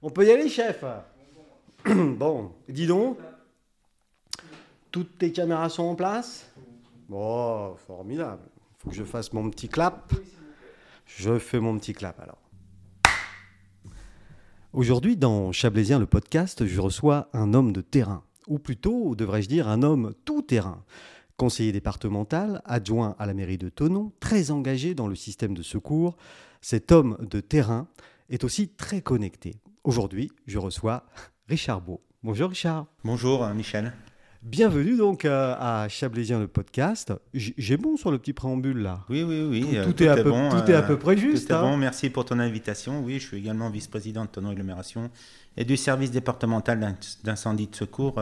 On peut y aller, chef Bon, dis donc. Toutes tes caméras sont en place? Bon, formidable. Il faut que je fasse mon petit clap. Je fais mon petit clap alors. Aujourd'hui, dans Chablaisien le podcast, je reçois un homme de terrain, ou plutôt, devrais-je dire, un homme tout terrain. Conseiller départemental, adjoint à la mairie de Tonon, très engagé dans le système de secours, cet homme de terrain est aussi très connecté. Aujourd'hui, je reçois Richard Beau. Bonjour Richard. Bonjour euh, Michel. Bienvenue donc euh, à Chablaisien le podcast. J'ai bon sur le petit préambule là. Oui, oui, oui. Tout, euh, est, à peu, bon, tout est à peu près juste. Tout est bon, merci pour ton invitation. Oui, je suis également vice-président de Tonon Agglomération et du service départemental d'incendie de secours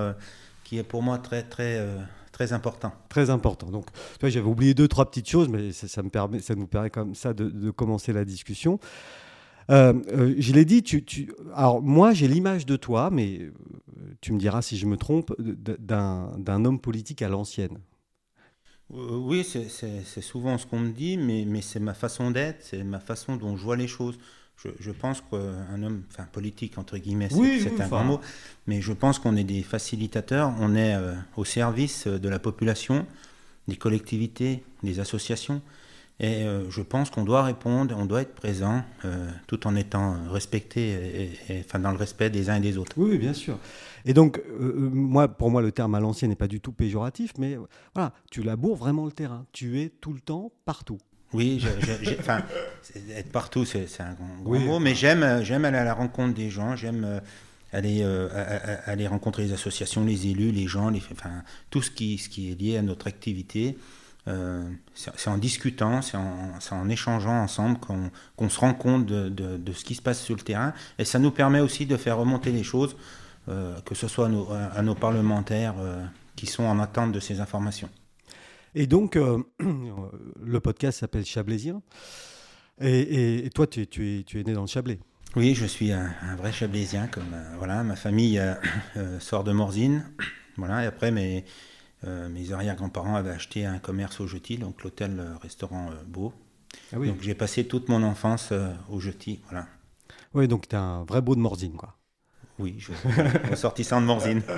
qui est pour moi très, très très important. Très important. Donc, j'avais oublié deux, trois petites choses, mais ça, me permet, ça nous permet comme ça de, commencer la discussion. Euh, euh, je l'ai dit, tu, tu, alors moi j'ai l'image de toi, mais euh, tu me diras si je me trompe, d'un homme politique à l'ancienne. Oui, c'est souvent ce qu'on me dit, mais, mais c'est ma façon d'être, c'est ma façon dont je vois les choses. Je, pense qu'un homme, enfin politique entre guillemets, c'est un grand mot, mais je pense qu'on est des facilitateurs, on est euh, au service de la population, des collectivités, des associations, et euh, je pense qu'on doit répondre, on doit être présent, euh, tout en étant respecté, et, enfin dans le respect des uns et des autres. Oui, bien sûr. Et donc, moi, pour moi, le terme à l'ancien n'est pas du tout péjoratif, mais voilà, tu laboures vraiment le terrain. Tu es tout le temps partout. Oui, enfin, être partout, c'est un grand, mot, mais j'aime, j'aime aller à la rencontre des gens, j'aime euh, aller, euh, aller rencontrer les associations, les élus, les gens, les, enfin, tout ce qui, ce qui est lié à notre activité. Euh, c'est en discutant, c'est en, en, échangeant ensemble qu'on se rend compte de, de, ce qui se passe sur le terrain. Et ça nous permet aussi de faire remonter les choses, que ce soit à nos, à nos parlementaires qui sont en attente de ces informations. Et donc, euh, le podcast s'appelle Chablaisien. Et, toi, tu, tu, es, tu es né dans le Chablais. Oui, je suis un, vrai Chablaisien. Comme, euh, voilà, ma famille euh, sort de Morzine. Voilà, et après, mes, mes arrière-grands-parents avaient acheté un commerce au Jetis, donc l'hôtel-restaurant Beau. Ah oui. Donc j'ai passé toute mon enfance au Jetis. Voilà. Oui, donc tu es un vrai beau de Morzine, quoi. Oui, je ressortissant de Morzine.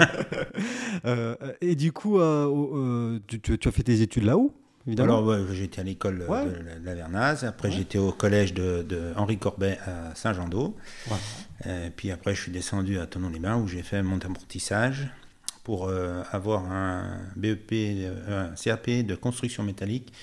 Euh, et du coup, euh, euh, tu, as fait tes études là-haut Alors, ouais, j'étais à l'école de, la Vernaz. Après, j'étais au collège de, Henri Corbet à Saint-Jean-d'Eau. puis après, je suis descendu à Tonon-les-Bains où j'ai fait mon apprentissage pour avoir un BEP, un CAP de construction métallique,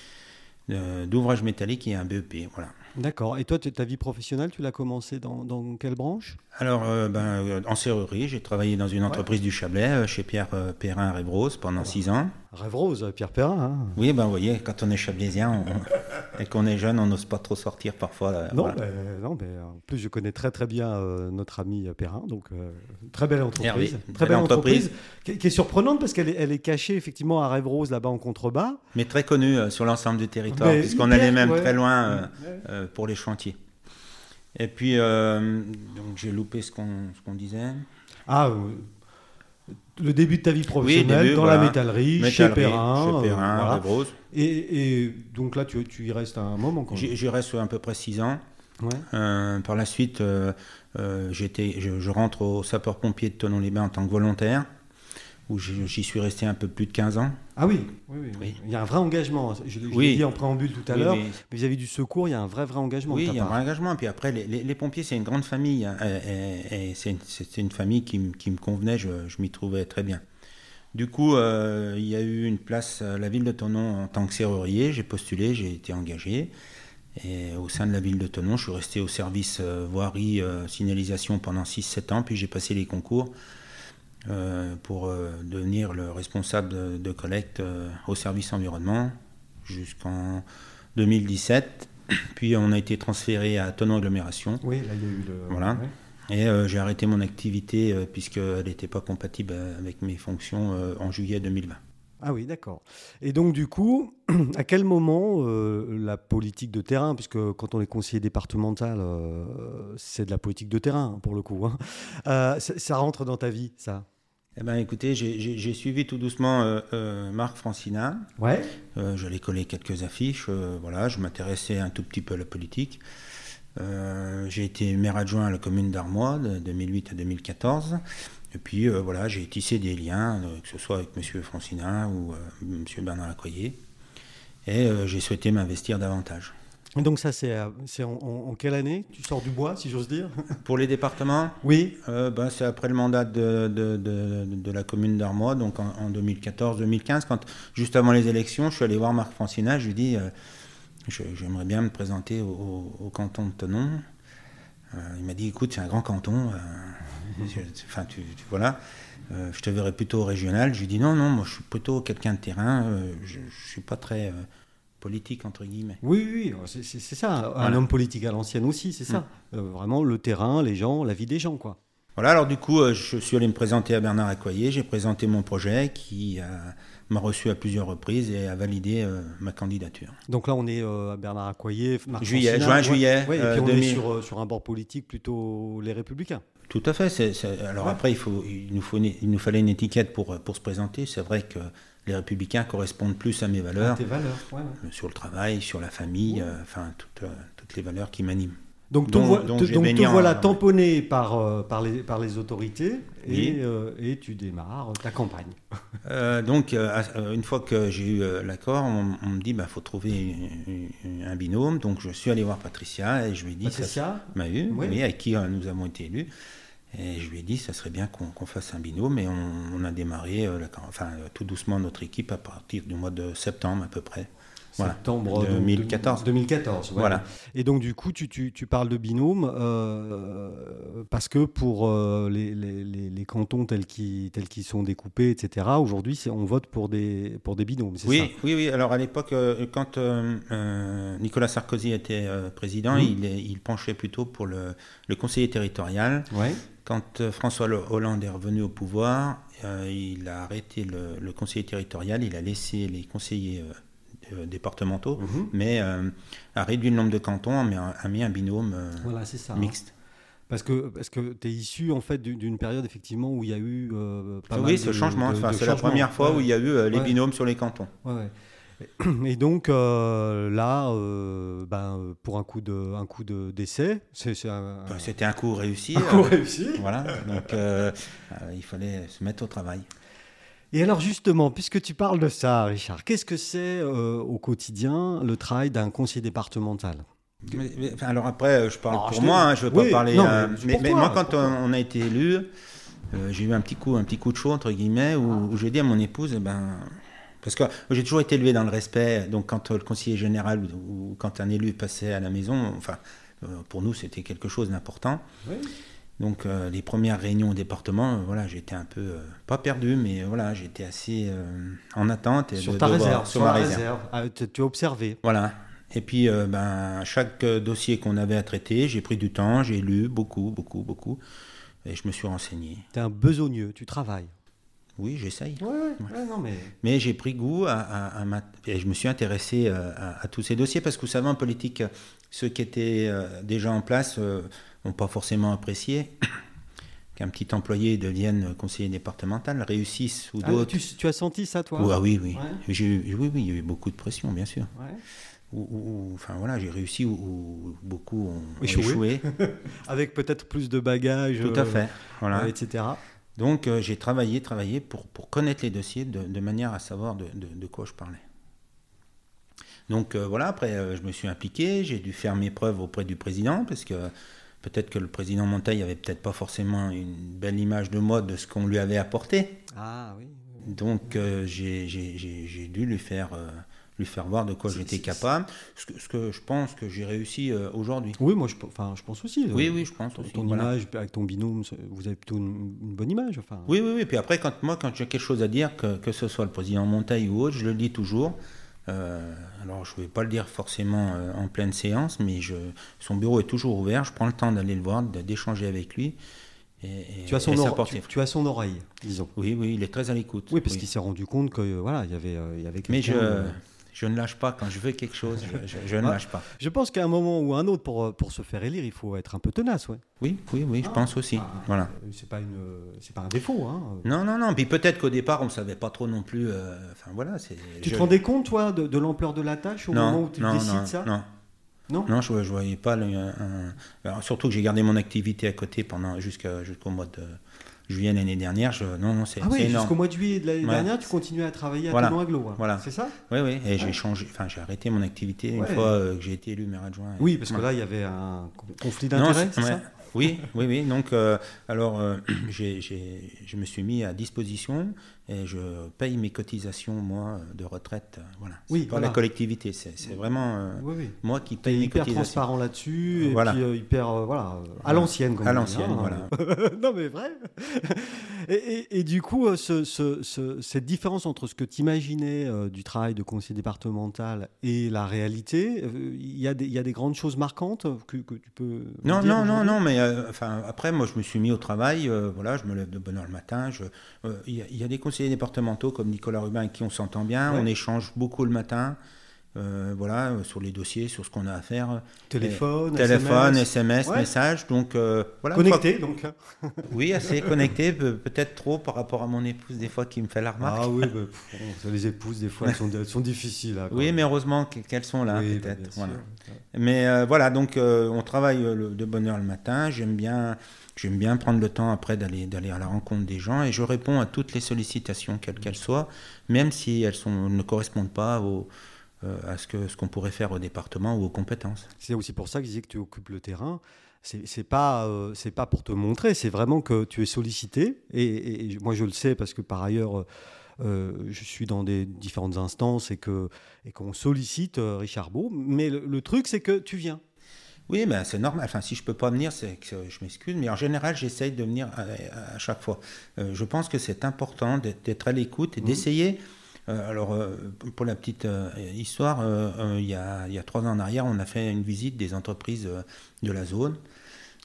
d'ouvrage métallique et un BEP. Voilà. D'accord. Et toi, ta vie professionnelle, tu l'as commencé dans, dans quelle branche? Alors, euh, ben, euh, en serrurerie, j'ai travaillé dans une entreprise du Chablais, euh, chez Pierre Perrin Rêve-Rose, pendant six ans. Rêve-Rose, Pierre Perrin hein. Oui, ben, vous voyez, quand on est chablaisien et qu'on est jeune, on n'ose pas trop sortir parfois. non, ben, non, mais en plus, je connais très très bien notre ami Perrin, donc très belle entreprise. très belle, entreprise, qui, est surprenante parce qu'elle est, elle est cachée effectivement à Rêve-Rose, là-bas en contrebas. Mais très connue sur l'ensemble du territoire, puisqu'on allait même très loin pour les chantiers. Et puis, euh, donc j'ai loupé ce qu'on disait. Ah, euh, le début de ta vie professionnelle dans la métallerie, chez Perrin. Chez Perrin, euh, et, et, donc là, tu, tu, y restes un moment J'y reste à peu près 6 ans. par la suite, j'étais, je, je, rentre au sapeur-pompier de Tonon-les-Bains en tant que volontaire où j'y suis resté un peu plus de 15 ans. Ah oui, oui, oui, il y a un vrai engagement. Je, l'ai dit en préambule tout à l'heure, mais vis-à-vis du secours, il y a un vrai, vrai engagement. Oui, il y a un vrai engagement. Et puis après, les, pompiers, c'est une grande famille. Hein, et, c'est une, famille qui, me convenait, je, m'y trouvais très bien. Du coup, euh, il y a eu une place à la ville de Tonon en tant que serrurier. J'ai postulé, j'ai été engagé. Et au sein de la ville de Tonon, je suis resté au service euh, voirie, euh, signalisation pendant 6-7 ans, puis j'ai passé les concours. Euh, pour euh, devenir le responsable de, collecte euh, au service environnement jusqu'en 2017. Puis on a été transféré à Tonon Agglomération. Oui, là il y a eu le. Voilà. Et j'ai arrêté mon activité puisqu'elle n'était pas compatible avec mes fonctions en juillet 2020. Ah oui, d'accord. Et donc du coup, à quel moment la politique de terrain, puisque quand on est conseiller départemental, c'est de la politique de terrain pour le coup, hein, ça, rentre dans ta vie, ça? Eh ben, écoutez, j'ai suivi tout doucement euh, euh, Marc Francina. Ouais. Euh, J'allais coller quelques affiches. voilà, je m'intéressais un tout petit peu à la politique. Euh, j'ai été maire adjoint à la commune d'Armois de 2008 à 2014. Et puis euh, voilà, j'ai tissé des liens, euh, que ce soit avec M. Francina ou M. Bernard Lacroyer. Et j'ai souhaité m'investir davantage. Donc ça, c'est en, quelle année? Tu sors du bois, si j'ose dire? Pour les départements? Oui. Ben, c'est après le mandat de, de, de, la commune d'Armois, donc en, 2014-2015, quand juste avant les élections, je suis allé voir Marc Francina, je lui dis j'aimerais bien me présenter au, canton de Tonon. Euh, il m'a dit, écoute, c'est un grand canton. Euh, enfin, tu, voilà. Euh, je te verrais plutôt au régional. Je lui dis, non, non, moi je suis plutôt quelqu'un de terrain. je ne suis pas très politique, entre guillemets. Oui, oui, c'est ça. Un homme politique à l'ancienne aussi, c'est ça. Mm. vraiment le terrain, les gens, la vie des gens, quoi. Voilà, alors du coup, je suis allé me présenter à Bernard Accoyer. J'ai présenté mon projet qui a m'a reçu à plusieurs reprises et a validé euh, ma candidature. Donc là, on est euh, à Bernard Accoyer, juillet, juin, juillet. et puis on est sur, sur, un bord politique plutôt les Républicains. Tout à fait. alors après, il, faut, il, nous faut, il nous fallait une étiquette pour, pour se présenter. C'est vrai que les Républicains correspondent plus à mes valeurs. À tes valeurs, Sur le travail, sur la famille, enfin, toutes, toutes les valeurs qui m'animent. Donc, tu te voilà tamponné par, euh, par, les, par les autorités et, euh, et, tu démarres ta campagne. Euh, donc, une fois que j'ai eu l'accord, on, me dit qu'il bah, faut trouver un binôme. Donc, je suis allé voir Patricia et je lui ai dit Patricia m'a eu, oui. avec qui nous avons été élus. Et je lui ai dit ça serait bien qu'on fasse un binôme. Et on, on a démarré enfin, tout doucement notre équipe à partir du mois de septembre à peu près septembre 2014. 2014, voilà. Et donc du coup, tu, tu, tu parles de binôme euh, parce que pour euh, les, les, les, cantons tels qu'ils tels qu'ils sont découpés, etc. Aujourd'hui, on vote pour des pour des binômes. Oui, ça? oui, oui. Alors à l'époque, euh, quand Nicolas Sarkozy était président, mmh. il, il, penchait plutôt pour le, le conseiller territorial. Ouais. Quand François Hollande est revenu au pouvoir, il a arrêté le, le, conseiller territorial, il a laissé les conseillers euh, départementaux, mhm. mais euh, a réduit le nombre de cantons, mais a, mis un binôme euh, voilà, ça, hein. mixte. Parce que, parce que tu es issu en fait d'une période effectivement où il y a eu pas oui, ce changement. Enfin, c'est la première fois où il y a eu les binômes sur les cantons. Et donc là, ben, pour un coup de, un coup de d'essai, c'était un, coup réussi. Un coup réussi. Voilà. Donc il fallait se mettre au travail. Et alors justement, puisque tu parles de ça, Richard, qu'est-ce que c'est euh, au quotidien le travail d'un conseiller départemental? Alors après, euh, je parle pour moi, hein, je ne veux pas parler. Euh, mais, moi, quand on, a été élu, j'ai eu un petit coup, un petit coup de chaud entre guillemets, où, j'ai dit à mon épouse, eh ben, parce que j'ai toujours été élevé dans le respect. Donc quand le conseiller général ou, quand un élu passait à la maison, enfin, pour nous, c'était quelque chose d'important. Oui. Donc euh, les premières réunions au département, euh, voilà, j'étais un peu euh, pas perdu, mais voilà, j'étais assez en attente. Et sur ta réserve, sur, ma réserve. Ah, tu as observé. Voilà. Et puis, ben, chaque dossier qu'on avait à traiter, j'ai pris du temps, j'ai lu beaucoup, beaucoup, beaucoup, et je me suis renseigné. Tu es un besogneux, tu travailles. Oui, j'essaye. Ouais, mais... mais j'ai pris goût à, et je me suis intéressé à, tous ces dossiers parce que vous savez, en politique, ceux qui étaient déjà en place n'ont pas forcément apprécié qu'un petit employé devienne conseiller départemental, réussisse ou ah, d'autres. tu, as senti ça, toi? Ah, Oui, oui. oui, oui, il y a eu beaucoup de pression, bien sûr. Ou, enfin voilà, j'ai réussi où, beaucoup ont échoué. Avec peut-être plus de bagages. Tout à fait. Voilà. Euh, etc. Donc euh, j'ai travaillé, travaillé pour, pour connaître les dossiers de, manière à savoir de, de, quoi je parlais. Donc euh, voilà, après je me suis impliqué, j'ai dû faire mes preuves auprès du président parce que Peut-être que le président Monteil avait peut-être pas forcément une belle image de moi de ce qu'on lui avait apporté. Ah oui. Donc euh, j'ai dû lui faire, euh, lui faire voir de quoi j'étais capable. Ce que, ce que, je pense que j'ai réussi euh, aujourd'hui. Oui, moi je, enfin, je pense aussi. Oui, oui, je pense aussi. Ton image avec ton binôme, vous avez plutôt une, bonne image. Enfin. Oui, oui, oui. Puis après, quand, moi, quand j'ai quelque chose à dire, que, que ce soit le président Monteil ou autre, je le dis toujours. Euh, alors, je ne vais pas le dire forcément euh, en pleine séance, mais je, son bureau est toujours ouvert. Je prends le temps d'aller le voir, d'échanger avec lui. Et, tu, as son tu, as son oreille, disons. Oui, oui, il est très à l'écoute. Oui, parce qu'il s'est rendu compte que voilà, il y avait, euh, il y avait Mais je, je ne lâche pas. Quand je veux quelque chose, je, ne lâche pas. Je pense qu'à un moment ou un autre, pour, pour se faire élire, il faut être un peu tenace. Ouais. Oui, oui, oui, je pense aussi. Ah, voilà. C'est pas, une, pas un défaut. Hein. Non, non, non. Puis peut-être qu'au départ, on ne savait pas trop non plus. Euh, enfin, voilà, tu te rendais compte, toi, de, de l'ampleur de la tâche au moment où tu décides ça Non. Non, non je ne voyais pas. surtout que j'ai gardé mon activité à côté pendant jusqu'au mois de juillet l'année dernière. Je, non, non, c'est ah oui, jusqu'au mois de juillet de l'année dernière, tu continuais à travailler à voilà. Aglo. Hein. Voilà. C'est ça? Oui, oui. Et j'ai changé, enfin, j'ai arrêté mon activité une fois euh, que j'ai été élu maire adjoint. Oui, parce que là, il y avait un conflit d'intérêts, c'est ça? Oui, oui, oui. Donc, euh, alors, euh, je me suis mis à disposition et je paye mes cotisations, moi, de retraite. Voilà. Oui, pour la collectivité. C'est vraiment moi qui paye mes cotisations. hyper transparent là-dessus et puis hyper, voilà, à l'ancienne. À l'ancienne, hein. voilà. non, mais vrai. et, du coup, cette différence entre ce que tu imaginais du travail de conseiller départemental et la réalité, il y, a des, y a des grandes choses marquantes que, que tu peux. Non, non, non, non, mais euh, enfin, après, moi, je me suis mis au travail. Euh, voilà, je me lève de bonne heure le matin. Euh, il y, a des conseillers départementaux comme Nicolas Rubin avec qui on s'entend bien. On échange beaucoup le matin. Euh, voilà, euh, sur les dossiers, sur ce qu'on a à faire. Téléphone, téléphone, SMS, message. Donc euh, voilà. Connecté, donc. oui, assez connecté, peut-être trop par rapport à mon épouse des fois qui me fait la remarque. Ah oui, bah, les épouses des fois elles sont, sont difficiles. oui, mais heureusement qu'elles sont là, bah, peut-être. Voilà. Mais voilà, donc on travaille de bonne heure le matin. J'aime bien. J'aime bien prendre le temps après d'aller d'aller à la rencontre des gens et je réponds à toutes les sollicitations, quelles qu'elles soient, même si elles sont, ne correspondent pas aux, euh, à ce qu'on ce qu'on pourrait faire au département ou aux compétences. C'est aussi pour ça que je disais que tu occupes le terrain. C'est pas euh, c'est pas pour te montrer, c'est vraiment que tu es sollicité. Et, moi je le sais parce que par ailleurs euh, je suis dans des différentes instances et que et qu'on sollicite Richard Beau. Mais le, truc c'est que tu viens. Oui, ben c'est normal. Enfin, si je peux pas venir, c'est que je m'excuse. Mais en général, j'essaye de venir à, chaque fois. je pense que c'est important d'être à l'écoute et mmh. d'essayer euh, alors, euh, pour la petite euh, histoire, il y, a, il, y a, trois ans en arrière, on a fait une visite des entreprises de la zone.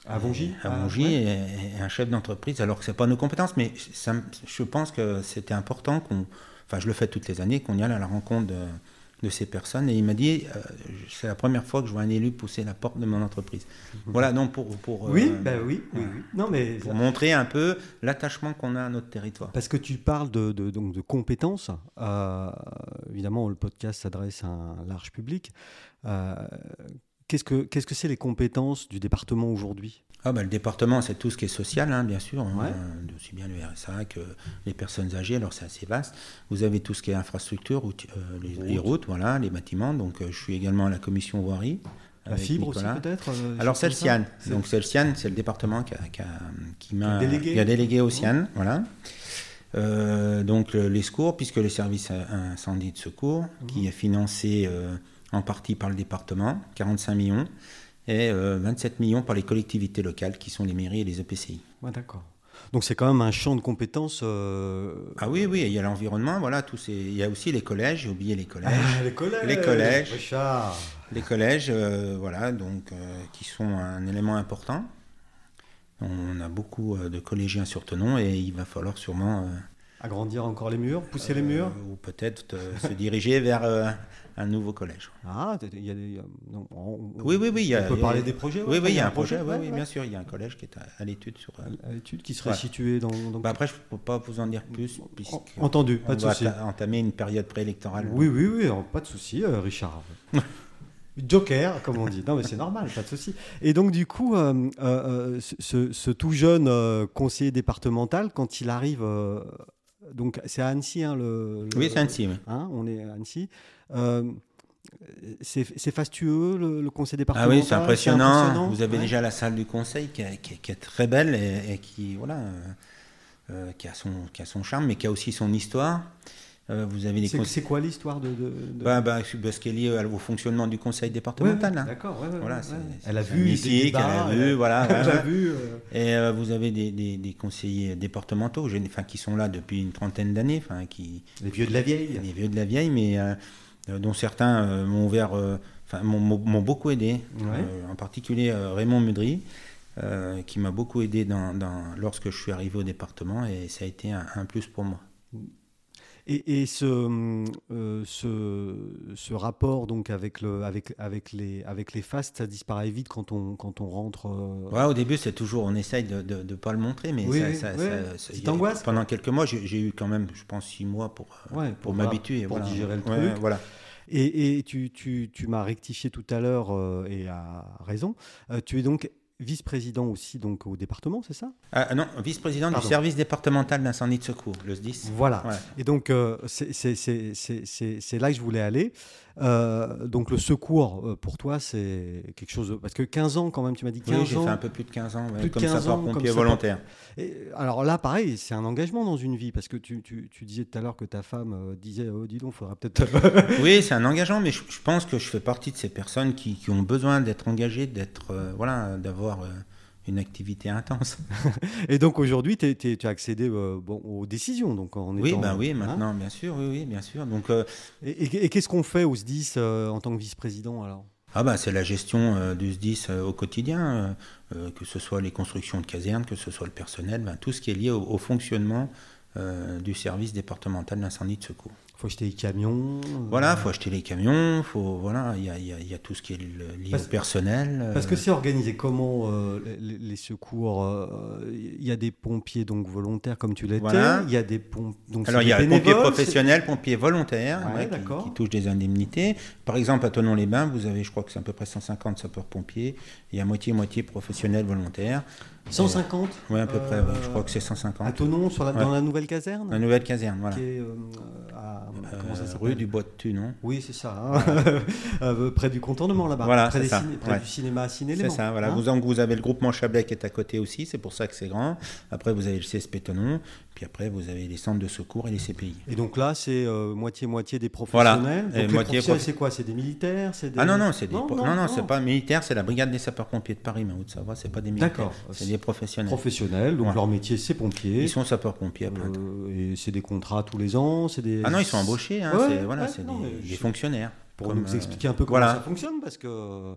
À Vongy À Vongy, ah, et, un chef d'entreprise, alors que ce n'est pas nos compétences, mais ça, je pense que c'était important qu'on. Enfin, je le fais toutes les années, qu'on y aille à la rencontre de, de ces personnes. Et il m'a dit, euh, c'est la première fois que je vois un élu pousser la porte de mon entreprise. Voilà, donc pour... pour oui, euh, ben oui, oui, Non, mais... Pour montrer un peu l'attachement qu'on a à notre territoire. Parce que tu parles de, de donc de compétences. Euh, évidemment, le podcast s'adresse à un large public. qu'est-ce que qu'est-ce que c'est les compétences du département aujourd'hui? Ah bah, le département, c'est tout ce qui est social, hein, bien sûr, hein, aussi bien le RSA que les personnes âgées, alors c'est assez vaste. Vous avez tout ce qui est infrastructure, euh, les, routes. voilà, les bâtiments. Donc euh, je suis également à la commission voirie. La fibre aussi peut-être euh, Alors c'est le CIAN. Donc c'est le CIAN, c'est le département qui, a, qui, m'a délégué. a délégué au CIAN, voilà. donc les secours, puisque le service incendie de secours, qui est financé en partie par le département, 45 millions et 27 euh, millions par les collectivités locales qui sont les mairies et les EPCI. Ouais, D'accord. Donc c'est quand même un champ de compétences. Euh, ah oui, oui, il y a l'environnement, voilà, tous ces... il y a aussi les collèges, j'ai oublié les collèges. Ah, les collèges. Les collèges. Richard. Les collèges, euh, voilà, donc qui sont un élément important. On a beaucoup de collégiens sur Tenon et il va falloir sûrement agrandir encore les murs, pousser les murs, ou peut-être se diriger vers un nouveau collège. Ah, il y a des. oui, oui, oui. on peut parler des projets Oui, oui, il y a un projet, oui, bien sûr. Il y a un collège qui est à, l'étude. sur. À l'étude qui serait situé dans. Bah, après, je ne peux pas vous en dire plus. Entendu, pas de souci. On va entamer une période préélectorale. Oui, oui, oui, pas de souci, euh, Richard. Joker, comme on dit. Non, mais c'est normal, pas de souci. Et donc, du coup, euh, euh, ce, tout jeune conseiller départemental, quand il arrive donc c'est à Annecy, hein, le, Oui, c'est Annecy. Hein, on est à Annecy. Euh, c'est fastueux le, conseil départemental. Ah oui, c'est impressionnant. Vous avez déjà la salle du conseil qui, est très belle et, qui voilà, euh, euh, qui a son qui a son charme, mais qui a aussi son histoire. Euh, vous avez C'est quoi l'histoire de, de, Bah, bah, ce qui est lié au fonctionnement du conseil départemental. D'accord. voilà, elle a vu elle a vu, voilà. elle a vu. Et euh, vous avez des, des, conseillers départementaux, enfin, qui sont là depuis une trentaine d'années, enfin, qui. Les vieux de la vieille. Les vieux de la vieille, mais euh, dont certains m'ont ouvert, enfin, m'ont beaucoup aidé. en particulier Raymond Mudry. qui m'a beaucoup aidé dans, dans, lorsque je suis arrivé au département et ça a été un, un plus pour moi. Et, ce, euh, ce, ce, rapport donc avec, le, avec, avec, les, avec les fastes, ça disparaît vite quand on, quand on rentre euh, ouais, Au début, c'est toujours, on essaye de ne pas le montrer, mais ça, ça, Pendant quelques mois, j'ai eu quand même, je pense, six mois pour, euh, pour, m'habituer. Pour digérer le truc. Voilà. Et, et tu, tu, tu m'as rectifié tout à l'heure euh, et à raison. Euh, tu es donc vice-président aussi donc au département, c'est ça? Ah, non, vice-président du service départemental d'incendie de secours, le SDIS. Voilà. Ouais. Et donc, euh, c'est là que je voulais aller. Euh, donc, le secours, euh, pour toi, c'est quelque chose. de- Parce que 15 ans, quand même, tu m'as dit 15 Oui, j'ai ans. fait un peu plus de 15 ans, Plus comme 15 ans, sapeur-pompier volontaire. Et, alors là, pareil, c'est un engagement dans une vie. Parce que tu, tu- tu disais tout à l'heure que ta femme euh, disait Oh, dis donc, il faudra peut-être. Oui, c'est un engagement, mais je, je pense que je fais partie de ces personnes qui, qui ont besoin d'être engagées, d'être, euh, voilà, d'avoir euh, une activité intense. Et donc, aujourd'hui, tu as accédé euh, bon, aux décisions. Donc, en Oui, étant, ben oui, hein. maintenant, bien sûr, oui, oui, bien sûr. Donc, euh, Et, et- et qu'est-ce qu'on fait au SDIS euh, en tant que vice-président alors? Ah bah, c'est la gestion euh, du SDIS au quotidien, que ce soit les constructions de casernes, que ce soit le personnel, ben, tout ce qui est lié au, au fonctionnement euh, du service départemental d'incendie de secours. faut acheter des camions. euh, Voilà, faut acheter les camions, faut voilà, il y a, il y a- il y a tout ce qui est lié Parce- au personnel. euh, Parce que c'est organisé comment euh, les, les secours euh, Il y a des pompiers donc volontaires comme tu l'étais. Voilà. Il y a des pompiers donc Alors c'est il y a des le pompier bénévoles, professionnel, pompier volontaire, Ouais, ouais, qui- qui, touche des indemnités. Par exemple, à Tonon-les-Bains, vous avez, je crois que c'est à peu près 150 sapeurs-pompiers. Il y a moitié-moitié professionnels volontaires. C'est 150 Oui, à peu près, ouais, je crois que c'est À 150. Tonon, sur la- Ouais. dans la nouvelle caserne La nouvelle caserne, voilà. qui est euh, à, comment ça Euh, rue du Bois de Tu, non Oui, c'est ça. hein. Euh, près du contournement là-bas. Voilà, près, ça, ciné- près du cinéma ciné C'est ça, voilà. Hein vous avez le groupement Chablais qui est à côté aussi, c'est pour ça que c'est grand. Après, vous avez le CSP Tonon. Puis après, vous avez les centres de secours et les CPI. Et donc là, c'est euh, moitié-moitié des professionnels. Voilà. Donc moitié professionnels, c'est quoi? C'est des militaires? Des... Ah non, non, c'est Non, non, non, non, c'est pas militaire, c'est la brigade des sapeurs-pompiers de Paris, mais en Haute-Savoie, c'est pas des militaires. D'accord. C'est des professionnels. professionnels. Donc Ouais. leur métier, c'est pompier. Ils sont sapeurs-pompiers temps. Euh, et c'est des contrats tous les ans, c'est des. Ah non, ils sont embauchés, hein, Ouais, c'est voilà, ouais, c'est non, des, fonctionnaires. Pour nous euh, expliquer un peu comment voilà. ça fonctionne, parce que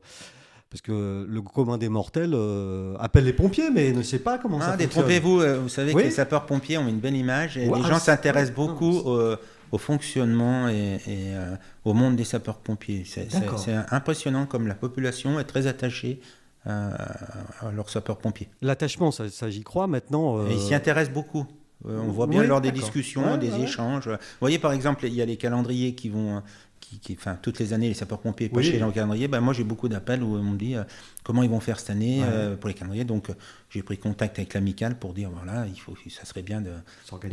parce que le commun des mortels euh, appelle les pompiers, mais ne sait pas comment ça Ah, fonctionne. détrompez-vous, euh, vous savez Oui. que les sapeurs-pompiers ont une belle image et les ah, gens c'est- s'intéressent beaucoup au, au fonctionnement et, et, euh, au monde des sapeurs-pompiers. C'est impressionnant comme la population est très attachée euh, à leurs sapeurs-pompiers. L'attachement, ça, ça, j'y crois maintenant. euh, ils s'y intéressent beaucoup. Euh, on voit bien oui, lors des discussions, Ouais, des ouais. échanges. Vous voyez, par exemple, il y a les calendriers qui vont. Qui, qui- enfin, toutes les années, les sapeurs-pompiers Oui. pochés dans le calendrier. Ben, moi, j'ai beaucoup d'appels où on me dit euh, comment ils vont faire cette année Ouais. euh, pour les calendriers. Donc, euh, j'ai pris contact avec l'amicale pour dire voilà, il faut, ça serait bien de,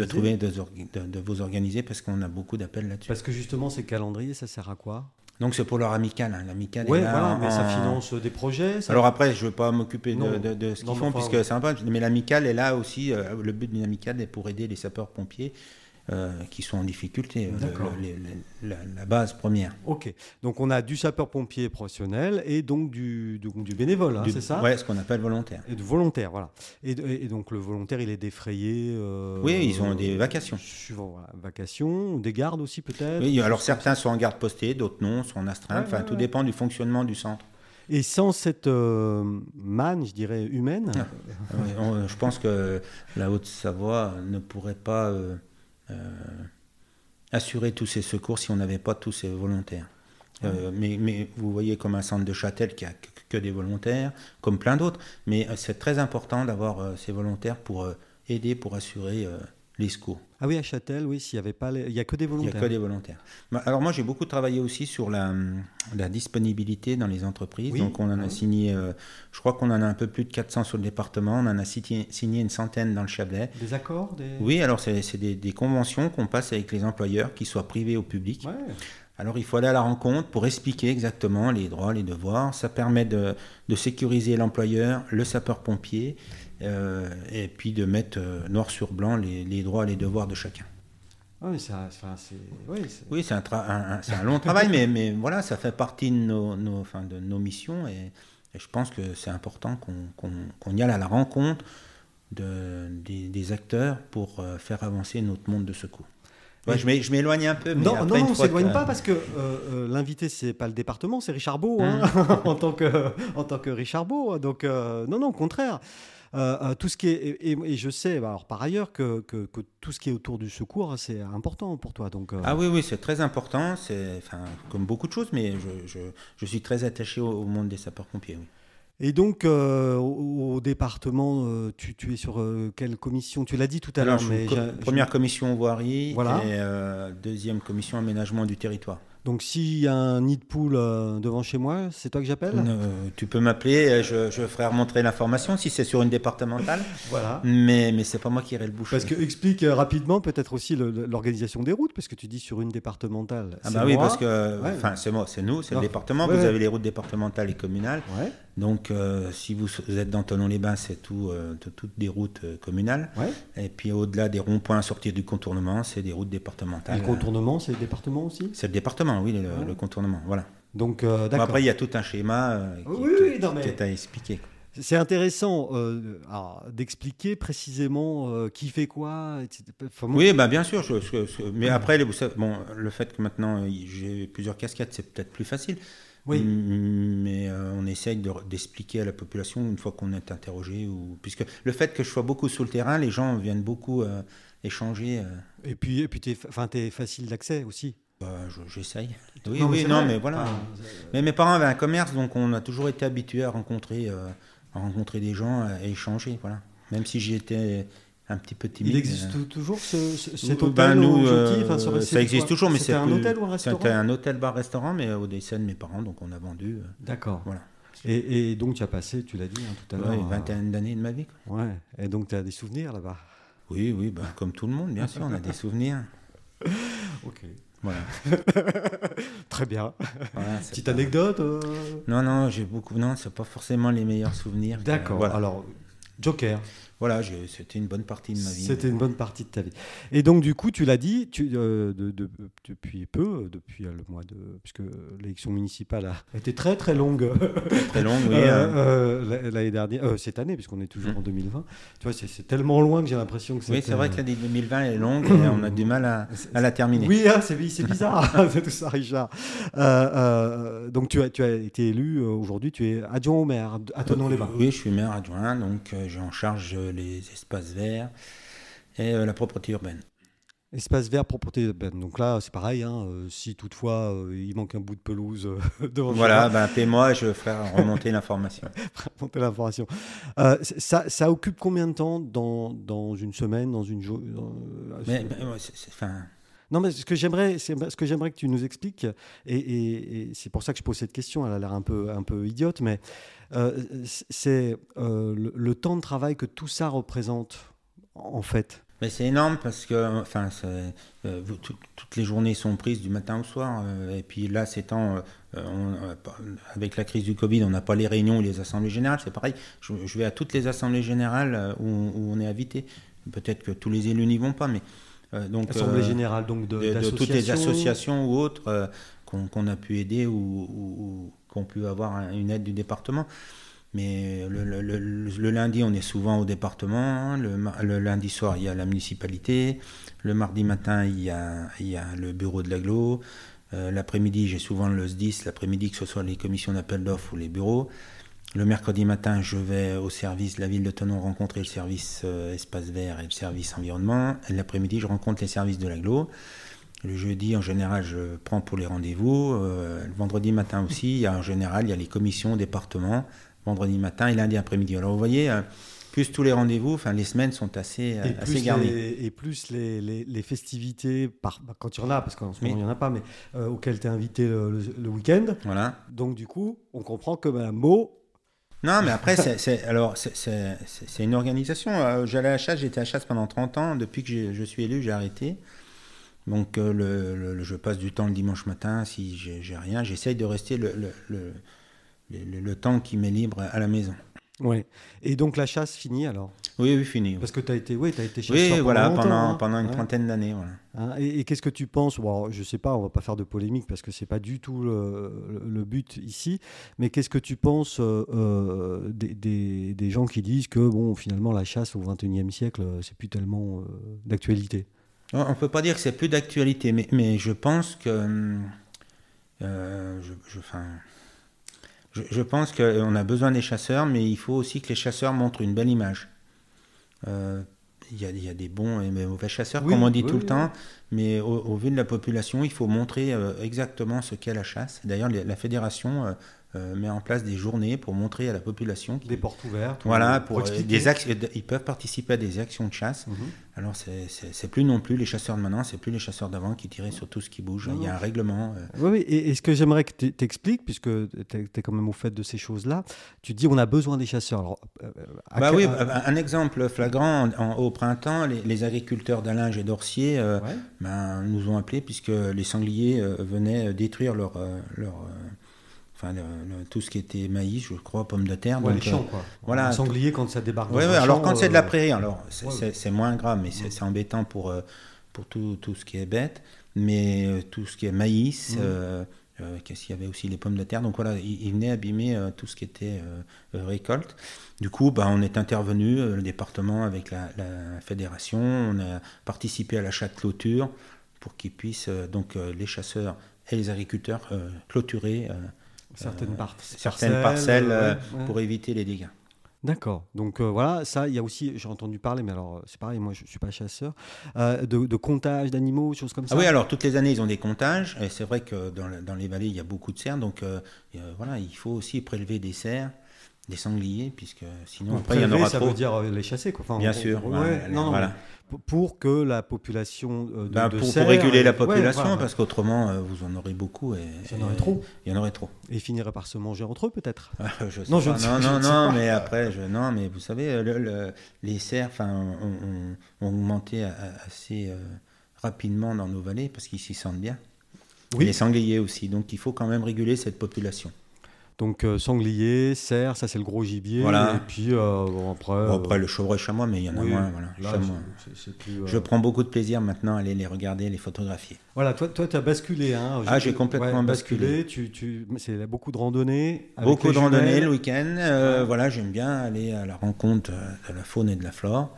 trouver, de, de- de vous organiser parce qu'on a beaucoup d'appels là-dessus. Parce que justement, ces calendriers, ça sert à quoi? Donc, c'est pour leur amicale. hein. L'amicale Ouais, est là voilà, en- mais ça finance des projets. ça- alors après, je ne veux pas m'occuper de, de- de ce qu'ils font, enfin, puisque c'est sympa. Mais l'amicale est là aussi. euh, le but d'une amicale est pour aider les sapeurs-pompiers euh, qui sont en difficulté. euh, le- le- le- la, la base première. Ok. Donc on a du sapeur-pompier professionnel et donc du, bénévole, hein, c'est ça? Ouais, ce qu'on appelle volontaire. Et de volontaire, voilà. Et, et donc le volontaire, il est défrayé. euh, Oui, ils ont des vacations. Suivant, voilà, vacations, des gardes aussi peut-être? Oui, alors certains sont en garde postée, d'autres non, sont en astreinte. Enfin, ouais, tout ouais. dépend du fonctionnement du centre. Et sans cette euh, manne, je dirais, humaine, Ah. Oui, on- je pense que la Haute-Savoie ne pourrait pas euh, assurer tous ces secours si on n'avait pas tous ces volontaires. Euh, mais, mais vous voyez comme un centre de Châtel qui a que, des volontaires, comme plein d'autres. Mais euh, c'est très important d'avoir euh, ces volontaires pour euh, aider, pour assurer euh, les secours. Ah oui, à Châtel, oui, s'il y avait pas, les- il y a que des Il n'y volontaires. a que des volontaires. Alors moi j'ai beaucoup travaillé aussi sur la, la disponibilité dans les entreprises. Oui, Donc on en a oui. signé, euh, je crois qu'on en a un peu plus de 400 sur le département. On en a signé, signé une centaine dans le Chablais. Des accords, des. Oui, alors c'est c'est des, des conventions qu'on passe avec les employeurs, qu'ils soient privés ou publics. Ouais. Alors il faut aller à la rencontre pour expliquer exactement les droits, les devoirs. Ça permet de, de sécuriser l'employeur, le sapeur-pompier, euh, et puis de mettre euh, noir sur blanc les, les droits et les devoirs de chacun. Oui, c'est- Oui, un, long travail, mais, mais voilà, ça fait partie de nos, nos- enfin, de nos missions et, et je pense que c'est important qu'on qu'on y aille à la rencontre de, des, des acteurs pour euh, faire avancer notre monde de secours. Ouais, je m'é- je m'éloigne un peu, mais Non, après, non, on s'éloigne que- pas parce que euh, euh, l'invité, c'est pas le département, c'est Richard Beau, hein, Mmh. en, tant que, en tant que Richard Beau. Donc, euh, non, non, au contraire. Euh, euh, tout ce qui est, et, et- et je sais, bah, alors, par ailleurs, que, que, que tout ce qui est autour du secours, c'est important pour toi. Donc, euh, Ah oui, oui, c'est très important, c'est enfin, comme beaucoup de choses, mais je, je, je suis très attaché au, au monde des sapeurs-pompiers. oui. Et donc, euh, au, au département, euh, tu, tu es sur euh, quelle commission? Tu l'as dit tout à l'heure, mais co- première commission voirie Voilà. et deuxième commission aménagement du territoire. Donc s'il y a un nid de poule euh, devant chez moi, c'est toi que j'appelle? Euh, tu peux m'appeler, je, je ferai remontrer l'information si c'est sur une départementale. Voilà. Mais, mais c'est pas moi qui irai le boucher. Parce que explique euh, rapidement peut-être aussi l'organisation des routes, parce que tu dis sur une départementale. Ah bah oui, parce que Ouais. enfin c'est moi, c'est nous, c'est le département. Ouais, vous ouais. avez les routes départementales et communales. Donc euh, si vous, vous êtes dans Tonon-les-Bains, c'est tout, euh, toutes des routes euh, communales. ouais. Et puis au-delà des ronds-points à sortir du contournement, c'est des routes Et départementales. le contournement, c'est le département aussi? C'est le département, oui, le, Ouais. le contournement. Voilà. Donc Bon, après, il y a tout un schéma qui, Oui, qui- oui, non, qui mais- est à expliquer. C'est intéressant d'expliquer précisément qui fait quoi. etc. Enfin, moi- Oui, bah, bien sûr. je- je- je- mais après, les- bon, le fait que maintenant j'ai plusieurs casquettes, c'est peut-être plus facile. Oui. Mais euh, on essaye de- d'expliquer à la population une fois qu'on est interrogé. Ou... Puisque le fait que je sois beaucoup sur le terrain, les gens viennent beaucoup euh, échanger. euh, Et puis, et puis fa- enfin, t'es facile d'accès aussi. bah, je- J'essaye. Oui, Non, mais oui, c'est non, vrai. mais voilà. Enfin, Mais mes parents avaient un commerce, donc on a toujours été habitués à rencontrer, à rencontrer des gens, à échanger. Voilà. Même si j'étais un petit peu timide. Il existe euh, tou- toujours ce, ce- cet Ben, hôtel nous, au euh, Enfin, ça existe quoi toujours, mais c'est un plus- hôtel ou un restaurant C'était un hôtel bar restaurant, mais au décès de mes parents, donc on a vendu. euh, D'accord. Voilà. Et, et donc tu as passé, tu l'as dit hein, tout à ouais, l'heure. une vingtaine d'années de ma vie. quoi. Ouais. Et donc tu as des souvenirs là-bas? Oui, oui, bah, comme tout le monde, bien sûr, on a des souvenirs. Ok. Voilà. Très bien. Voilà, Petite pas- anecdote. euh, Non, non, j'ai beaucoup. Non, c'est pas forcément les meilleurs souvenirs. D'accord. Voilà, Alors, Joker. Voilà c'était une bonne partie de ma vie. C'était une bonne partie de ta vie. Et donc, du coup, tu l'as dit, tu, euh, de- de- depuis peu, euh, depuis euh, le mois de. Puisque l'élection municipale a été très très longue Très longue, oui. euh, euh, euh, l'année dernière, euh, cette année, puisqu'on est toujours Mm. en 2020. Tu vois, c'est c'est tellement loin que j'ai l'impression que Oui, c'était, c'est vrai euh, que l'année 2020 est longue et on a du mal à, à la terminer. Oui, ah, c'est c'est bizarre, c'est tout ça, Richard. Euh, euh, donc, tu as, tu as été élu aujourd'hui, tu es adjoint au maire à Tonon-les-Bains. Oui, je suis maire adjoint, donc euh, j'ai en charge euh, les espaces verts et euh, la propreté urbaine. Espace vert, propreté urbaine. Donc là, c'est pareil, hein, euh, si toutefois euh, il manque un bout de pelouse devant Voilà, moi, ben, appelez-moi, je ferai remonter l'information. remontez l'information. Euh, ça, ça occupe combien de temps dans, dans une semaine, dans une journée Non, mais ce que j'aimerais, ce que j'aimerais que tu nous expliques, et, et- et c'est pour ça que je pose cette question. Elle a l'air un peu, idiote, mais euh, c'est euh, le, temps de travail que tout ça représente, en fait. mais c'est énorme parce que enfin, euh, toutes les journées sont prises du matin au soir. et puis là, ces temps, pas- avec la crise du Covid, on n'a pas les réunions ou les assemblées générales. C'est pareil, je, vais à toutes les assemblées générales où on est invité. Peut-être que tous les élus n'y vont pas, mais. Euh, donc, Assemblée euh, générale, donc de, de, de toutes les associations ou autres euh, qu'on a pu aider ou, ou- ou qu'on pu avoir un- une aide du département. Mais le, le- le- le lundi, on est souvent au département. Le, lundi soir, il y a la municipalité. Le mardi matin, il y a, il y a le bureau de l'aglo. Euh, L'après-midi, j'ai souvent le SDIS. L'après-midi, que ce soit les commissions d'appel d'offres ou les bureaux. Le mercredi matin, je vais au service de la ville de Tonon rencontrer le service euh, espace vert et le service environnement. L'après-midi, je rencontre les services de l'aglo. Le jeudi, en général, je prends pour les rendez-vous. Euh, le vendredi matin aussi, il y a, en général, il y a les commissions, départements, vendredi matin et lundi après-midi. Alors vous voyez, euh, plus tous les rendez-vous, enfin les semaines sont assez, Et assez plus, garnies. les, et plus les, les- les festivités, par, bah, quand il y en a, parce qu'en ce moment Oui. il n'y en a pas, mais euh, auxquelles tu es invité le, le- le week-end. Voilà. Donc du coup, on comprend que Madame Mo, Non, mais après, c'est, alors, c'est, une organisation. Euh, J'allais à chasse, j'étais à chasse pendant 30 ans. Depuis que je suis élu, j'ai arrêté. Donc, euh, le, je passe du temps le dimanche matin. Si j'ai, rien, j'essaye de rester le temps qui m'est libre à la maison. Ouais. Et donc la chasse finie alors? Oui, oui, fini. Parce que tu as été, oui, as été chasseur Oui, pendant voilà, longtemps, pendant, hein. pendant une Ouais. trentaine d'années. Voilà. Hein, et et qu'est-ce que tu penses? Bon, Je sais pas, on va pas faire de polémique parce que c'est pas du tout le, but ici. Mais qu'est-ce que tu penses euh, euh, des, des- des gens qui disent que bon, finalement, la chasse au XXIe siècle, euh, c'est plus tellement euh, d'actualité? On ne peut pas dire que c'est plus d'actualité, mais, mais je pense que. euh, je, je, enfin, je, je pense qu'on a besoin des chasseurs, mais il faut aussi que les chasseurs montrent une belle image. Euh, Il y, a, il y a des bons et des mauvais chasseurs, Oui, comme on dit oui, tout le temps, mais au, au vu de la population, il faut montrer euh, exactement ce qu'est la chasse. D'ailleurs, la fédération euh, euh, met en place des journées pour montrer à la population. Des portes ouvertes. Voilà, pour, des actions, ils peuvent participer à des actions de chasse. Mhm. Alors, c'est plus non plus les chasseurs de maintenant, c'est plus les chasseurs d'avant qui tiraient sur tout ce qui bouge. Il y a un règlement. Oui, oui, et, ce que j'aimerais que tu t'expliques, puisque tu es, quand même au fait de ces choses-là, tu dis on a besoin des chasseurs. Alors, bah oui, un exemple flagrant, au printemps, les, agriculteurs d'Alinge et d'Orcier ben, nous ont appelés puisque les sangliers venaient détruire leur, leur enfin tout ce qui était maïs, je crois, pommes de terre. Ouais, les champs, quoi. Voilà. Un sanglier quand ça débarque. Oui, ouais, alors quand c'est de la euh, prairie, alors c'est moins grave, mais c'est embêtant pour, euh, pour tout, tout, ce qui est bête. Mais euh, tout ce qui est maïs, qu'est-ce qu'il y avait aussi les pommes de terre. Donc voilà, ils, venaient abîmer tout ce qui était récolte. Du coup, bah, on est intervenu, le département avec la, la, fédération, on a participé à l'achat de clôture pour qu'ils puissent, donc les chasseurs et les agriculteurs, clôturer certaines, euh, certaines parcelles, euh, pour éviter les dégâts. D'accord. Donc euh, voilà, ça, il y a aussi, j'ai entendu parler, mais alors c'est pareil, moi je ne suis pas chasseur, de, de, comptage d'animaux, choses comme ça. Ah oui, alors toutes les années ils ont des comptages, et c'est vrai que dans, dans, les vallées il y a beaucoup de cerfs, donc voilà, il faut aussi prélever des cerfs des sangliers, puisque sinon après il y en aura ça veut dire les chasser, quoi. Bien sûr. non, voilà pour que la population euh, de, ben, pour, réguler la population, parce qu'autrement euh, vous en aurez beaucoup et il y en aurait trop. Il y en aurait trop. Et finiraient par se manger entre eux peut-être. non, je non, non, non, mais après, je, non, mais vous savez, euh, les cerfs, ont, ont, augmenté assez rapidement dans nos vallées parce qu'ils s'y sentent bien. Oui. Les sangliers aussi, donc il faut quand même réguler cette population. Donc euh, sanglier, cerf, ça c'est le gros gibier. Voilà. Et puis euh, après. Bon, après le chevreuil chamois, mais il y en a moins. Voilà. Je prends beaucoup de plaisir maintenant à aller les regarder, les photographier. Voilà, toi, toi tu as basculé. Hein, ah, j'ai complètement basculé. Tu, tu, c'est beaucoup de randonnées. Beaucoup de randonnées le week-end. Euh, voilà, j'aime bien aller à la rencontre de la faune et de la flore.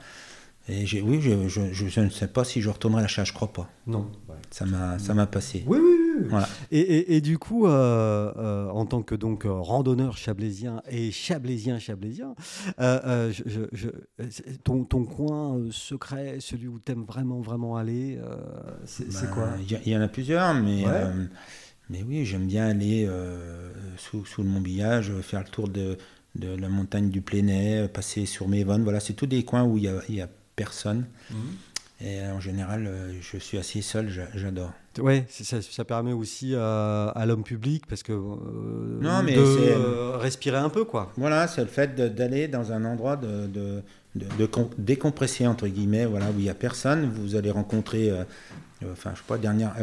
Et oui, je, je, je, ne sais pas si je retournerai à la chasse, je crois pas. Non. Ça m'a, ça m'a passé. Oui, oui, et, du coup, euh, euh, en tant que donc randonneur chablaisien et chablaisien chablaisien, euh, ton, ton, coin secret, celui où tu aimes vraiment vraiment aller, c'est ben, quoi? Il y, en a plusieurs, mais mais oui, j'aime bien aller sous, sous, le Montbillage, faire le tour de, de la montagne du Plénet, passer sur Mévonne. Voilà, c'est tous des coins où il y a, a personne. Mhm. Et en général, je suis assez seul, j'adore. Oui, ça, ça, permet aussi à, l'homme public parce que euh, non, mais de euh, respirer un peu quoi. Voilà, c'est le fait d'aller dans un endroit de, de, de, décompresser entre guillemets, voilà où il y a personne. Vous allez rencontrer, euh, enfin je sais pas, dernière,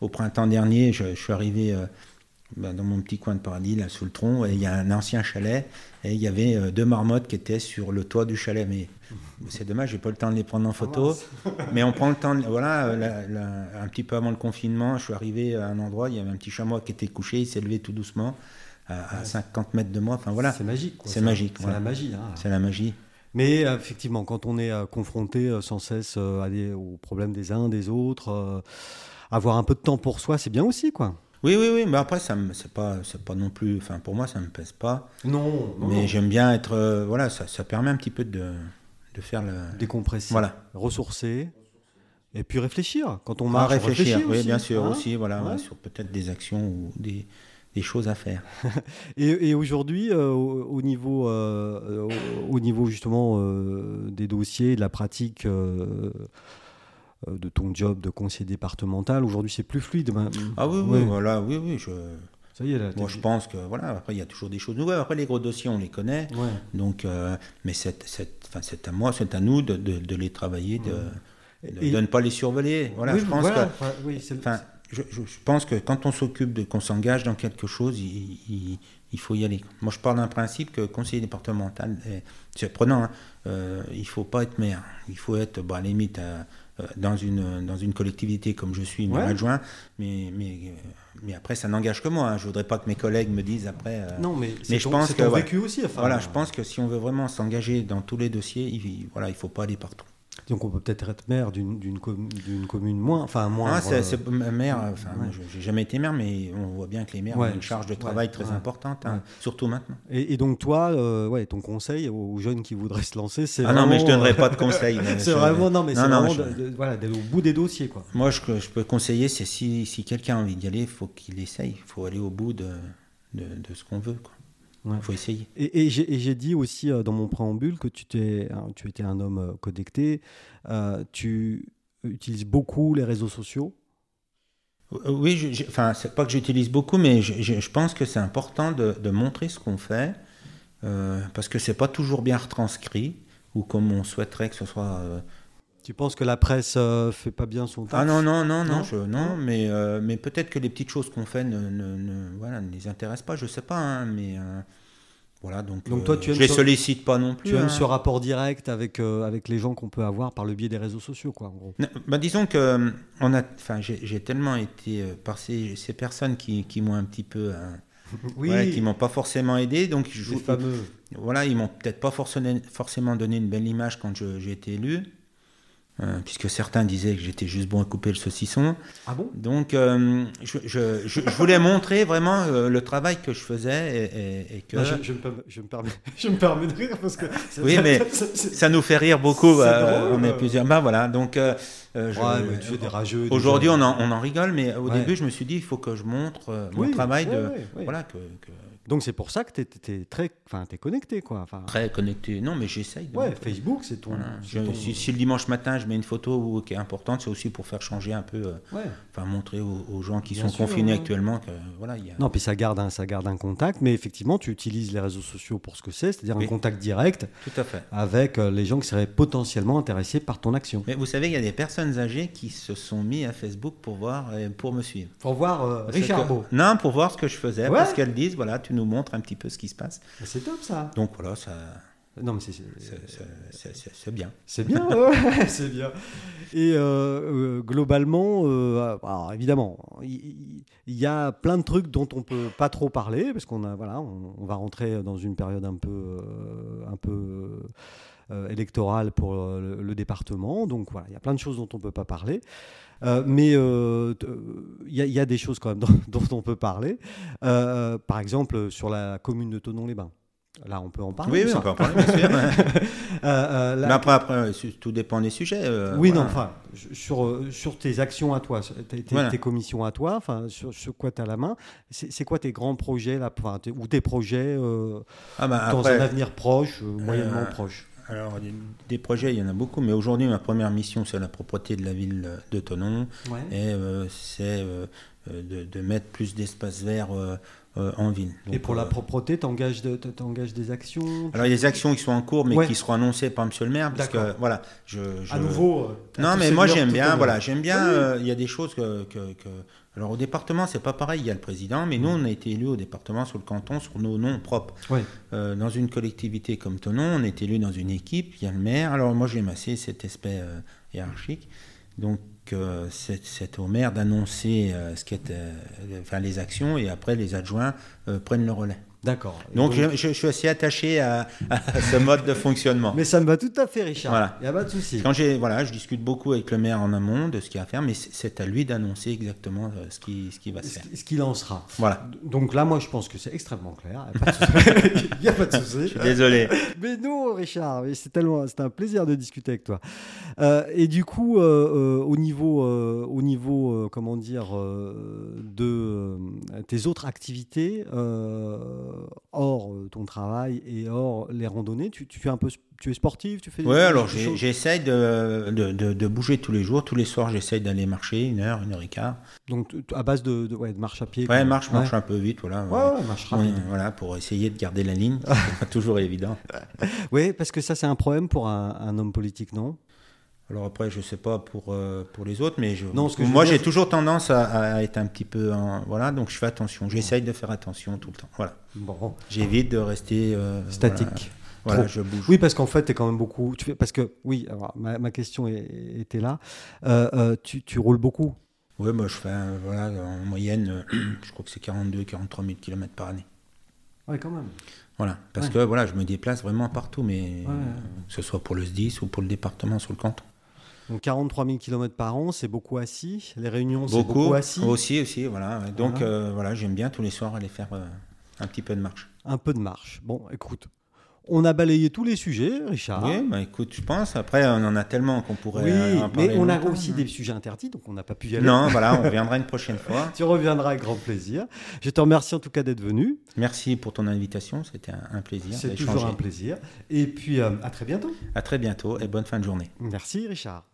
au printemps dernier, je, suis arrivé dans mon petit coin de paradis là sous le tronc et il y a un ancien chalet et il y avait deux marmottes qui étaient sur le toit du chalet, mais c'est dommage, j'ai pas le temps de les prendre en photo. mais on prend le temps. voilà, un petit peu avant le confinement, je suis arrivé à un endroit, il y avait un petit chamois qui était couché, il s'est levé tout doucement à, 50 mètres de moi. Enfin voilà. C'est magique. C'est magique. C'est la magie. Hein. C'est la magie. Mais euh, effectivement, quand on est euh, confronté euh, sans cesse aux problèmes des uns, des autres, avoir un peu de temps pour soi, c'est bien aussi, quoi. Oui, oui, oui, mais après, ça c'est pas, pas non plus, enfin, pour moi, ça me pèse pas. Non. mais j'aime bien être, voilà, ça, ça permet un petit peu de, de faire le... Décompresser, voilà. ressourcer, et puis réfléchir. Quand on marche, réfléchir, oui, bien sûr, hein aussi, voilà, sur peut-être des actions ou des, des choses à faire. et, et aujourd'hui, euh, au, niveau, euh, au, niveau justement euh, des dossiers, de la pratique de ton job de conseiller départemental, aujourd'hui c'est plus fluide. Ah oui, oui, voilà, oui, oui, je ça y est, là, Moi, je pense que voilà, après il y a toujours des choses nouvelles. Après les gros dossiers, on les connaît. Donc, euh, mais c'est, c'est, à moi, c'est à nous de, de, les travailler, de, de, ne pas les surveiller. Voilà, je pense que. enfin, je, je, pense que quand on s'occupe de, qu'on s'engage dans quelque chose, il, il, faut y aller. Moi, je parle d'un principe que conseiller départemental, c'est prenant. Hein, euh, il faut pas être maire. Il faut être, bah, à la limite, à, euh, dans une, dans une collectivité comme je suis maire adjoint, mais, mais, euh, mais après ça n'engage que moi. Hein. Je voudrais pas que mes collègues me disent après. Euh, non, mais, mais je pense que vécu aussi. voilà, je pense que si on veut vraiment s'engager dans tous les dossiers, il, voilà, il faut pas aller partout. Donc on peut peut-être être maire d'une commune moins, enfin moins. Ah, c'est maire. Enfin, j'ai jamais été maire, mais on voit bien que les maires ont une charge de travail très importante, hein, surtout maintenant. Et, donc toi, euh, ouais, ton conseil aux jeunes qui voudraient se lancer, c'est ah non, mais je donnerai pas de conseils. c'est vraiment non, mais c'est vraiment voilà, d'aller au bout des dossiers quoi. Moi, je, je peux conseiller, c'est si, si quelqu'un a envie d'y aller, il faut qu'il essaye, il faut aller au bout de de, de ce qu'on veut. Il Ouais. faut essayer. Et, et j'ai dit aussi euh, dans mon préambule que tu, t'es, tu étais un homme euh, connecté. Euh, tu utilises beaucoup les réseaux sociaux? Oui, je- je- enfin, c'est pas que j'utilise beaucoup, mais je, je- je pense que c'est important de, de montrer ce qu'on fait, euh, parce que c'est pas toujours bien retranscrit, ou comme on souhaiterait que ce soit. euh, Tu penses que la presse euh, fait pas bien son taf Ah non, non, non, non, Non je- non, mais, euh, mais peut-être que les petites choses qu'on fait ne, ne, ne- voilà, ne les intéressent pas, je sais pas, hein, mais euh, voilà, donc, Donc toi, euh, tu aimes je les ce- sollicite pas non plus. Tu aimes hein. ce rapport direct avec, avec les gens qu'on peut avoir par le biais des réseaux sociaux, quoi, en gros. Non, bah, disons que on a, enfin, j'ai tellement été par ces, ces personnes qui, qui m'ont un petit peu, Oui, voilà, qui m'ont pas forcément aidé, donc je, fameux. voilà, ils m'ont peut-être pas forcément, forcément donné une belle image quand j'ai été élu, euh, puisque certains disaient que j'étais juste bon à couper le saucisson. Ah bon? Donc, euh, je, je- je- je voulais montrer vraiment euh, le travail que je faisais et, et- et que Non, je, me, permets- je, me permets, je me permets de rire parce que. Oui, mais ça nous fait rire beaucoup. Drôle. on est plusieurs. Ben voilà, donc. Ouais, tu des rageux. Aujourd'hui, on en, on en rigole, mais au Ouais. début, je me suis dit, il faut que je montre mon Oui, travail ouais, de. Voilà, que, que- Donc c'est pour ça que tu es, très. Enfin, es connecté, quoi. Enfin, très connecté. Non, mais j'essaye. ouais, montrer. Facebook, c'est ton. Voilà. c'est Je- ton- si, si le dimanche matin, je mets une photo qui est importante, c'est aussi pour faire changer un peu. euh, Ouais. enfin, montrer aux, aux gens qui Bien sont sûr, confinés ouais. actuellement que voilà, il y a. Non, puis ça garde, un, ça garde un contact, mais effectivement, tu utilises les réseaux sociaux pour ce que c'est, c'est-à-dire un contact direct Tout à fait. avec euh, les gens qui seraient potentiellement intéressés par ton action. Mais vous savez, il y a des personnes âgées qui se sont mis à Facebook pour voir, pour me suivre. Pour voir euh, Richard que- Beau. Non, pour voir ce que je faisais, Ouais. parce qu'elles disent, voilà, tu nous montres un petit peu ce qui se passe. C'est top ça. Donc voilà, ça, Non, mais c'est- bien. c'est bien, ouais, c'est bien. Et euh, globalement, euh, alors évidemment, il y, a plein de trucs dont on peut pas trop parler parce qu'on a, voilà, on, on va rentrer dans une période un peu, euh, un peu euh, électorale pour euh, le, le département. Donc voilà, il y a plein de choses dont on peut pas parler. Euh, mais euh, euh, il y, a- il y a des choses quand même dont, dont on peut parler. Euh, par exemple, sur la commune de Tonon-les-Bains. Là, on peut en parler. oui, ou oui, on peut en parler, bien sûr. Mais après, après, tout dépend des sujets. oui, voilà. non, enfin, sur, sur tes actions à toi, tes, tes- Voilà. tes commissions à toi, enfin, sur, sur quoi tu as la main, c'est quoi tes grands projets, là, ou tes projets Ah bah, dans après, un avenir proche, moyennement proche? Alors, des- projets, il y en a beaucoup, mais aujourd'hui, ma première mission, c'est la propreté de la ville de Tonon. Ouais. Et euh, c'est euh, euh, de, de mettre plus d'espace vert euh, en ville. Et pour la propreté, tu engages, des actions Alors, il y a des actions qui sont en cours, mais Ouais. qui seront annoncées par Monsieur le maire, parce que, voilà, je... je- À nouveau Non, mais moi j'aime bien, voilà, j'aime bien. Oui. Il y a des choses que, que- que- Alors au département, c'est pas pareil. Il y a le président, mais nous, on a été élus au département, sur le canton, sur nos noms propres. Euh, dans une collectivité comme Tonon, on est élu dans une équipe. Il y a le maire. Alors moi, j'aime assez cet aspect euh, hiérarchique. Donc euh, c'est au maire d'annoncer ce qui est, enfin les actions, et après les adjoints prennent le relais. D'accord. Donc, je, je- je suis assez attaché à, à ce mode de fonctionnement. Mais ça me va tout à fait, Richard. Voilà. Il n'y a pas de souci. Quand j'ai, voilà, je discute beaucoup avec le maire en amont de ce qu'il y a à faire, mais c'est- à lui d'annoncer exactement euh, ce qui, ce qui va se faire. ce qu'il en sera. Voilà. Donc là, moi, je pense que c'est extrêmement clair. Il n'y a pas de souci. De souci. Désolé. Mais non, Richard, c'est tellement, c'est un plaisir de discuter avec toi. Euh, et du coup, euh, euh, au niveau, au niveau, comment dire, de tes autres activités hors euh, ton travail et hors les randonnées, tu, tu fais un peu, tu es sportif, tu fais. Ouais, alors j'essaye de, de, de- de bouger tous les jours. Tous les soirs, j'essaye d'aller marcher une heure, une heure et quart. Donc à base de, de- ouais, marche à pied. Ouais, marche, Ouais. marche un peu vite, voilà. Ouais, marche rapide. voilà, pour essayer de garder la ligne. C'est pas toujours évident. Oui, parce que ça, c'est un problème pour un, un homme politique, non? Alors après, je sais pas pour, euh, pour les autres, mais je, Non, ce que je moi j'ai toujours tendance à, à être un petit peu, voilà, donc je fais attention. J'essaye de faire attention tout le temps. Voilà, Bon, j'évite de rester euh, statique. Voilà, je bouge. Oui, parce qu'en fait, tu es quand même beaucoup. Tu fais, parce que, oui, alors, ma, ma question est- était là. Euh, tu, tu roules beaucoup? Ouais, moi je fais voilà, en moyenne, je crois que c'est 42 43 000 km par année. Oui, quand même. Voilà, parce Ouais. que voilà, je me déplace vraiment partout, mais Ouais. que ce soit pour le SDIS ou pour le département sur le canton. Donc 43 000 km par an, c'est beaucoup assis. Les réunions, c'est Beaucoup, beaucoup assis. aussi, aussi, voilà. Donc Voilà. euh, voilà, j'aime bien tous les soirs aller faire euh, un petit peu de marche. Un peu de marche. Bon, écoute, On a balayé tous les sujets, Richard. Oui, bah écoute, je pense. Après, on en a tellement qu'on pourrait. Oui, euh, en parler mais on a longtemps. aussi des sujets interdits, donc on n'a pas pu y aller. Non, voilà, on reviendra une prochaine fois. Tu reviendras avec grand plaisir. Je te remercie en tout cas d'être venu. Merci pour ton invitation, c'était un, plaisir. C'est toujours un plaisir. Et puis, euh, à très bientôt. À très bientôt et bonne fin de journée. Merci, Richard.